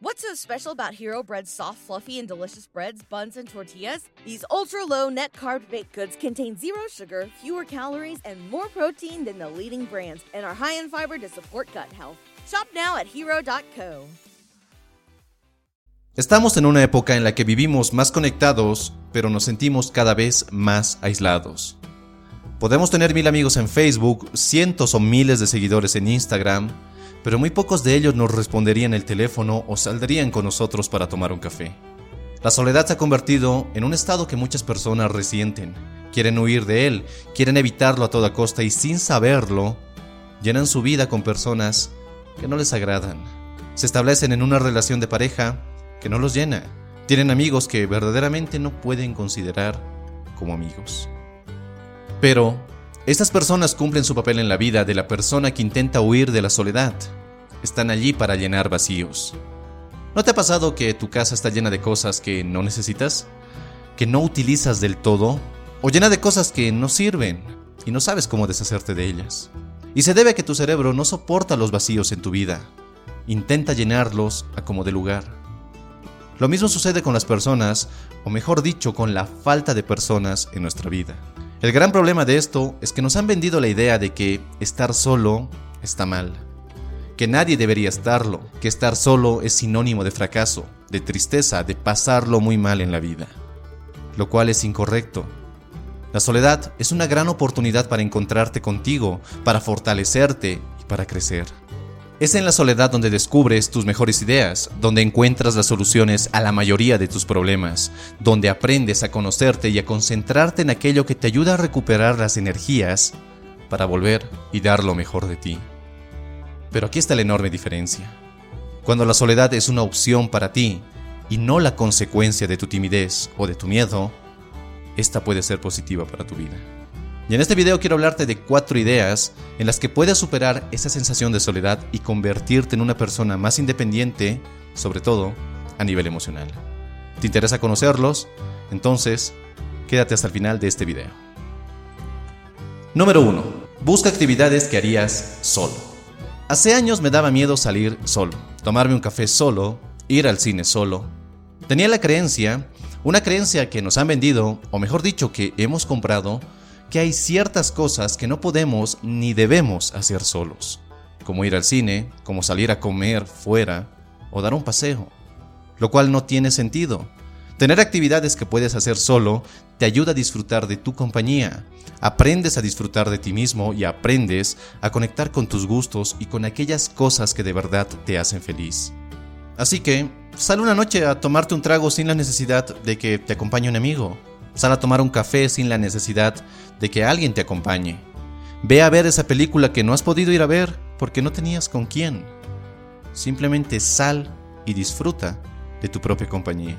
What's so special about Hero Bread's soft, fluffy, and delicious breads, buns, and tortillas? These ultra low net carb baked goods contain zero sugar, fewer calories, and more protein than the leading brands, and are high in fiber to support gut health. Shop now at hero.co. Estamos en una época en la que vivimos más conectados, pero nos sentimos cada vez más aislados. Podemos tener mil amigos en Facebook, cientos o miles de seguidores en Instagram, pero muy pocos de ellos nos responderían el teléfono o saldrían con nosotros para tomar un café. La soledad se ha convertido en un estado que muchas personas resienten, quieren huir de él, quieren evitarlo a toda costa y sin saberlo, llenan su vida con personas que no les agradan. Se establecen en una relación de pareja que no los llena. Tienen amigos que verdaderamente no pueden considerar como amigos. Pero estas personas cumplen su papel en la vida de la persona que intenta huir de la soledad. Están allí para llenar vacíos. ¿No te ha pasado que tu casa está llena de cosas que no necesitas? ¿Que no utilizas del todo? ¿O llena de cosas que no sirven y no sabes cómo deshacerte de ellas? Y se debe a que tu cerebro no soporta los vacíos en tu vida. Intenta llenarlos a como de lugar. Lo mismo sucede con las personas, o mejor dicho, con la falta de personas en nuestra vida. El gran problema de esto es que nos han vendido la idea de que estar solo está mal, que nadie debería estarlo, que estar solo es sinónimo de fracaso, de tristeza, de pasarlo muy mal en la vida, lo cual es incorrecto. La soledad es una gran oportunidad para encontrarte contigo, para fortalecerte y para crecer. Es en la soledad donde descubres tus mejores ideas, donde encuentras las soluciones a la mayoría de tus problemas, donde aprendes a conocerte y a concentrarte en aquello que te ayuda a recuperar las energías para volver y dar lo mejor de ti. Pero aquí está la enorme diferencia. Cuando la soledad es una opción para ti y no la consecuencia de tu timidez o de tu miedo, esta puede ser positiva para tu vida. Y en este video quiero hablarte de cuatro ideas en las que puedes superar esa sensación de soledad y convertirte en una persona más independiente, sobre todo a nivel emocional. ¿Te interesa conocerlos? Entonces, quédate hasta el final de este video. Número 1. Busca actividades que harías solo. Hace años me daba miedo salir solo, tomarme un café solo, ir al cine solo. Tenía la creencia, una creencia que nos han vendido, o mejor dicho, que hemos comprado, que hay ciertas cosas que no podemos ni debemos hacer solos, como ir al cine, como salir a comer fuera o dar un paseo, lo cual no tiene sentido. Tener actividades que puedes hacer solo te ayuda a disfrutar de tu compañía, aprendes a disfrutar de ti mismo y aprendes a conectar con tus gustos y con aquellas cosas que de verdad te hacen feliz. Así que, sal una noche a tomarte un trago sin la necesidad de que te acompañe un amigo. Sal a tomar un café sin la necesidad de que alguien te acompañe. Ve a ver esa película que no has podido ir a ver porque no tenías con quién. Simplemente sal y disfruta de tu propia compañía.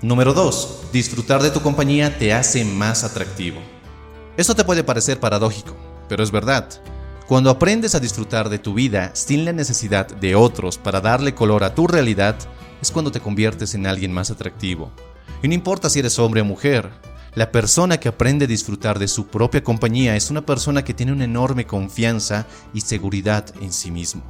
Número 2. Disfrutar de tu compañía te hace más atractivo. Esto te puede parecer paradójico, pero es verdad. Cuando aprendes a disfrutar de tu vida sin la necesidad de otros para darle color a tu realidad, es cuando te conviertes en alguien más atractivo. Y no importa si eres hombre o mujer, la persona que aprende a disfrutar de su propia compañía es una persona que tiene una enorme confianza y seguridad en sí mismo.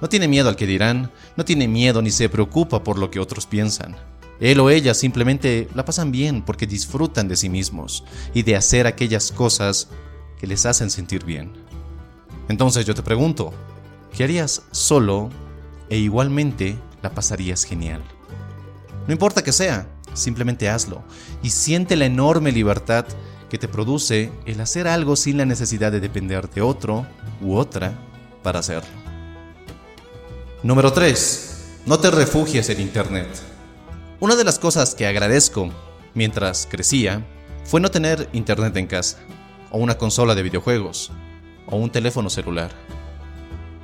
No tiene miedo al que dirán, no tiene miedo ni se preocupa por lo que otros piensan. Él o ella simplemente la pasan bien porque disfrutan de sí mismos y de hacer aquellas cosas que les hacen sentir bien. Entonces yo te pregunto, ¿qué harías solo e igualmente la pasarías genial? No importa que sea, simplemente hazlo y siente la enorme libertad que te produce el hacer algo sin la necesidad de depender de otro u otra para hacerlo. Número 3. No te refugies en Internet. Una de las cosas que agradezco mientras crecía fue no tener Internet en casa, o una consola de videojuegos, o un teléfono celular.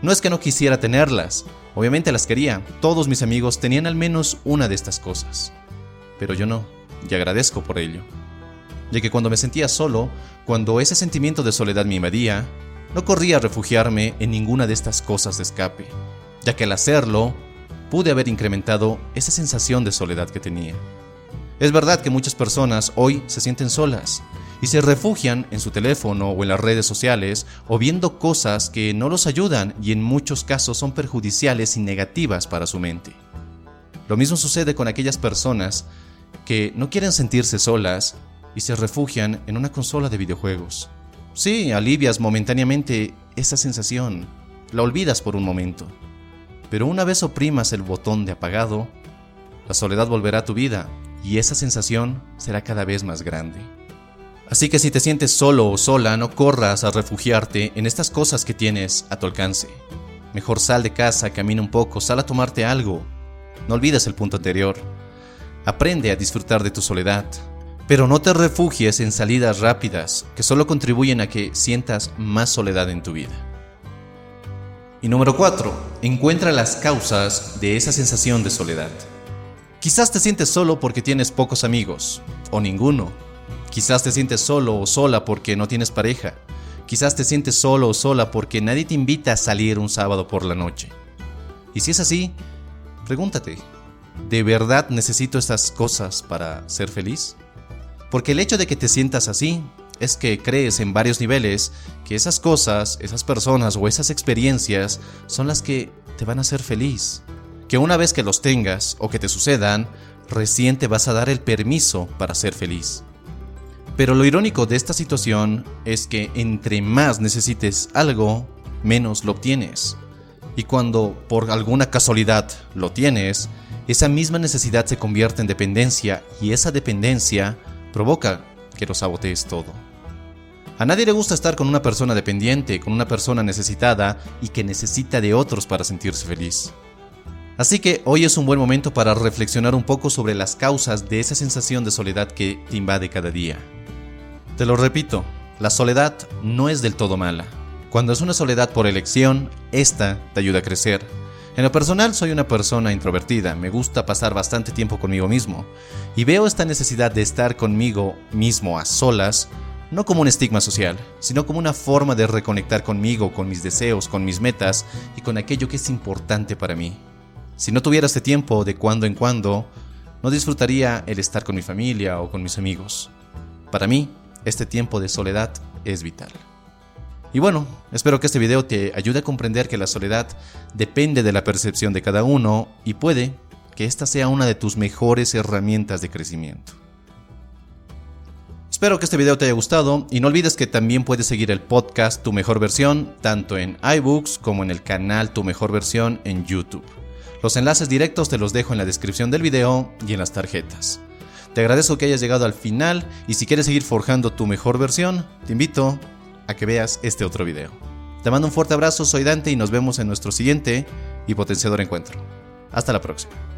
No es que no quisiera tenerlas, Obviamente las quería, todos mis amigos tenían al menos una de estas cosas. Pero yo no, y agradezco por ello. Ya que cuando me sentía solo, cuando ese sentimiento de soledad me invadía, no corría a refugiarme en ninguna de estas cosas de escape, ya que al hacerlo, pude haber incrementado esa sensación de soledad que tenía. Es verdad que muchas personas hoy se sienten solas y se refugian en su teléfono o en las redes sociales o viendo cosas que no los ayudan y en muchos casos son perjudiciales y negativas para su mente. Lo mismo sucede con aquellas personas que no quieren sentirse solas y se refugian en una consola de videojuegos. Sí, alivias momentáneamente esa sensación, la olvidas por un momento, pero una vez oprimas el botón de apagado, la soledad volverá a tu vida y esa sensación será cada vez más grande. Así que si te sientes solo o sola, no corras a refugiarte en estas cosas que tienes a tu alcance. Mejor sal de casa, camina un poco, sal a tomarte algo. No olvides el punto anterior. Aprende a disfrutar de tu soledad, pero no te refugies en salidas rápidas que solo contribuyen a que sientas más soledad en tu vida. Y número 4. Encuentra las causas de esa sensación de soledad. Quizás te sientes solo porque tienes pocos amigos, o ninguno. Quizás te sientes solo o sola porque no tienes pareja. Quizás te sientes solo o sola porque nadie te invita a salir un sábado por la noche. Y si es así, pregúntate, ¿de verdad necesito estas cosas para ser feliz? Porque el hecho de que te sientas así es que crees en varios niveles que esas cosas, esas personas o esas experiencias son las que te van a hacer feliz que una vez que los tengas o que te sucedan, recién te vas a dar el permiso para ser feliz. Pero lo irónico de esta situación es que entre más necesites algo, menos lo obtienes. Y cuando por alguna casualidad lo tienes, esa misma necesidad se convierte en dependencia y esa dependencia provoca que lo sabotees todo. A nadie le gusta estar con una persona dependiente, con una persona necesitada y que necesita de otros para sentirse feliz. Así que hoy es un buen momento para reflexionar un poco sobre las causas de esa sensación de soledad que te invade cada día. Te lo repito, la soledad no es del todo mala. Cuando es una soledad por elección, esta te ayuda a crecer. En lo personal soy una persona introvertida, me gusta pasar bastante tiempo conmigo mismo, y veo esta necesidad de estar conmigo mismo a solas, no como un estigma social, sino como una forma de reconectar conmigo, con mis deseos, con mis metas y con aquello que es importante para mí. Si no tuviera este tiempo de cuando en cuando, no disfrutaría el estar con mi familia o con mis amigos. Para mí, este tiempo de soledad es vital. Y bueno, espero que este video te ayude a comprender que la soledad depende de la percepción de cada uno y puede que esta sea una de tus mejores herramientas de crecimiento. Espero que este video te haya gustado y no olvides que también puedes seguir el podcast Tu Mejor Versión tanto en iBooks como en el canal Tu Mejor Versión en YouTube. Los enlaces directos te los dejo en la descripción del video y en las tarjetas. Te agradezco que hayas llegado al final y si quieres seguir forjando tu mejor versión, te invito a que veas este otro video. Te mando un fuerte abrazo, soy Dante y nos vemos en nuestro siguiente y potenciador encuentro. Hasta la próxima.